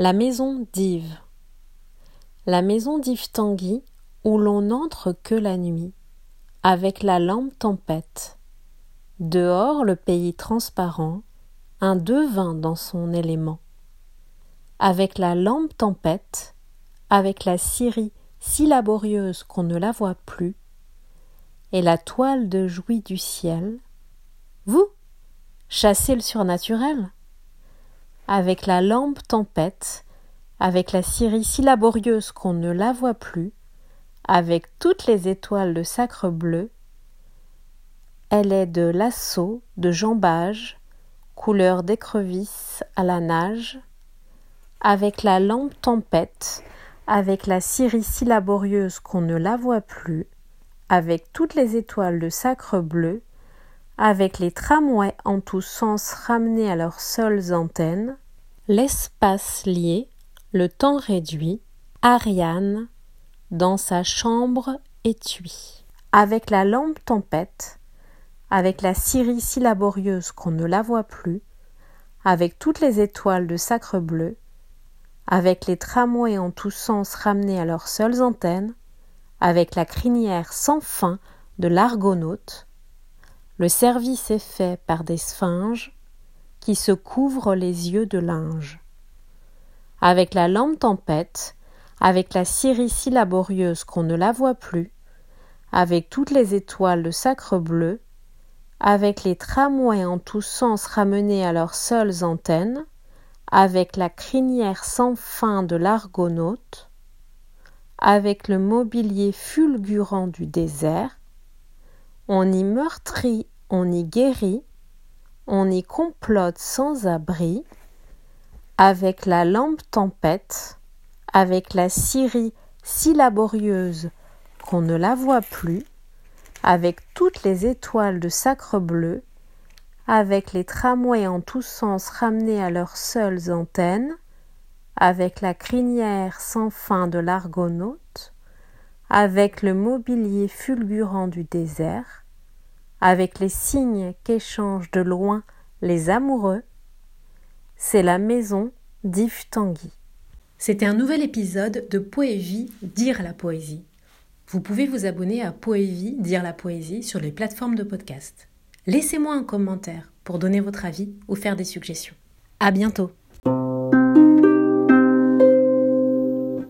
La maison d'Yves. La maison d'Yves Tanguy où l'on n'entre que la nuit, avec la lampe tempête. Dehors le pays transparent, un devin dans son élément. Avec la lampe tempête, avec la scierie si laborieuse qu'on ne la voit plus, et la toile de jouy du ciel, vous, chassez le surnaturel avec la lampe tempête, avec la scierie si laborieuse qu'on ne la voit plus, avec toutes les étoiles de sacre bleu, elle est de lasso, de jambage, couleur d'écrevisse à la nage, avec la lampe tempête, avec la scierie si laborieuse qu'on ne la voit plus, avec toutes les étoiles de sacre bleu, avec les tramways en tous sens ramenés à leurs seules antennes, l'espace lié, le temps réduit, Ariane, dans sa chambre étui, avec la lampe tempête, avec la scierie si laborieuse qu'on ne la voit plus, avec toutes les étoiles de sacre bleu, avec les tramways en tous sens ramenés à leurs seules antennes, avec la crinière sans fin de l'argonaute, le service est fait par des sphinges qui se couvrent les yeux de linge. Avec la lampe tempête, avec la scierie si laborieuse qu'on ne la voit plus, avec toutes les étoiles de sacre bleu, avec les tramways en tous sens ramenés à leurs seules antennes, avec la crinière sans fin de l'argonaute, avec le mobilier fulgurant du désert, on y meurtrit, on y guérit, on y complote sans abri, avec la lampe tempête, avec la scierie si laborieuse qu'on ne la voit plus, avec toutes les étoiles de sacre bleu, avec les tramways en tous sens ramenés à leurs seules antennes, avec la crinière sans fin de l'argonaute, avec le mobilier fulgurant du désert, avec les signes qu'échangent de loin les amoureux, c'est la maison d'Yves Tanguy. C'était un nouvel épisode de Poévie Dire la poésie. Vous pouvez vous abonner à Poévie Dire la poésie sur les plateformes de podcast. Laissez-moi un commentaire pour donner votre avis ou faire des suggestions. À bientôt!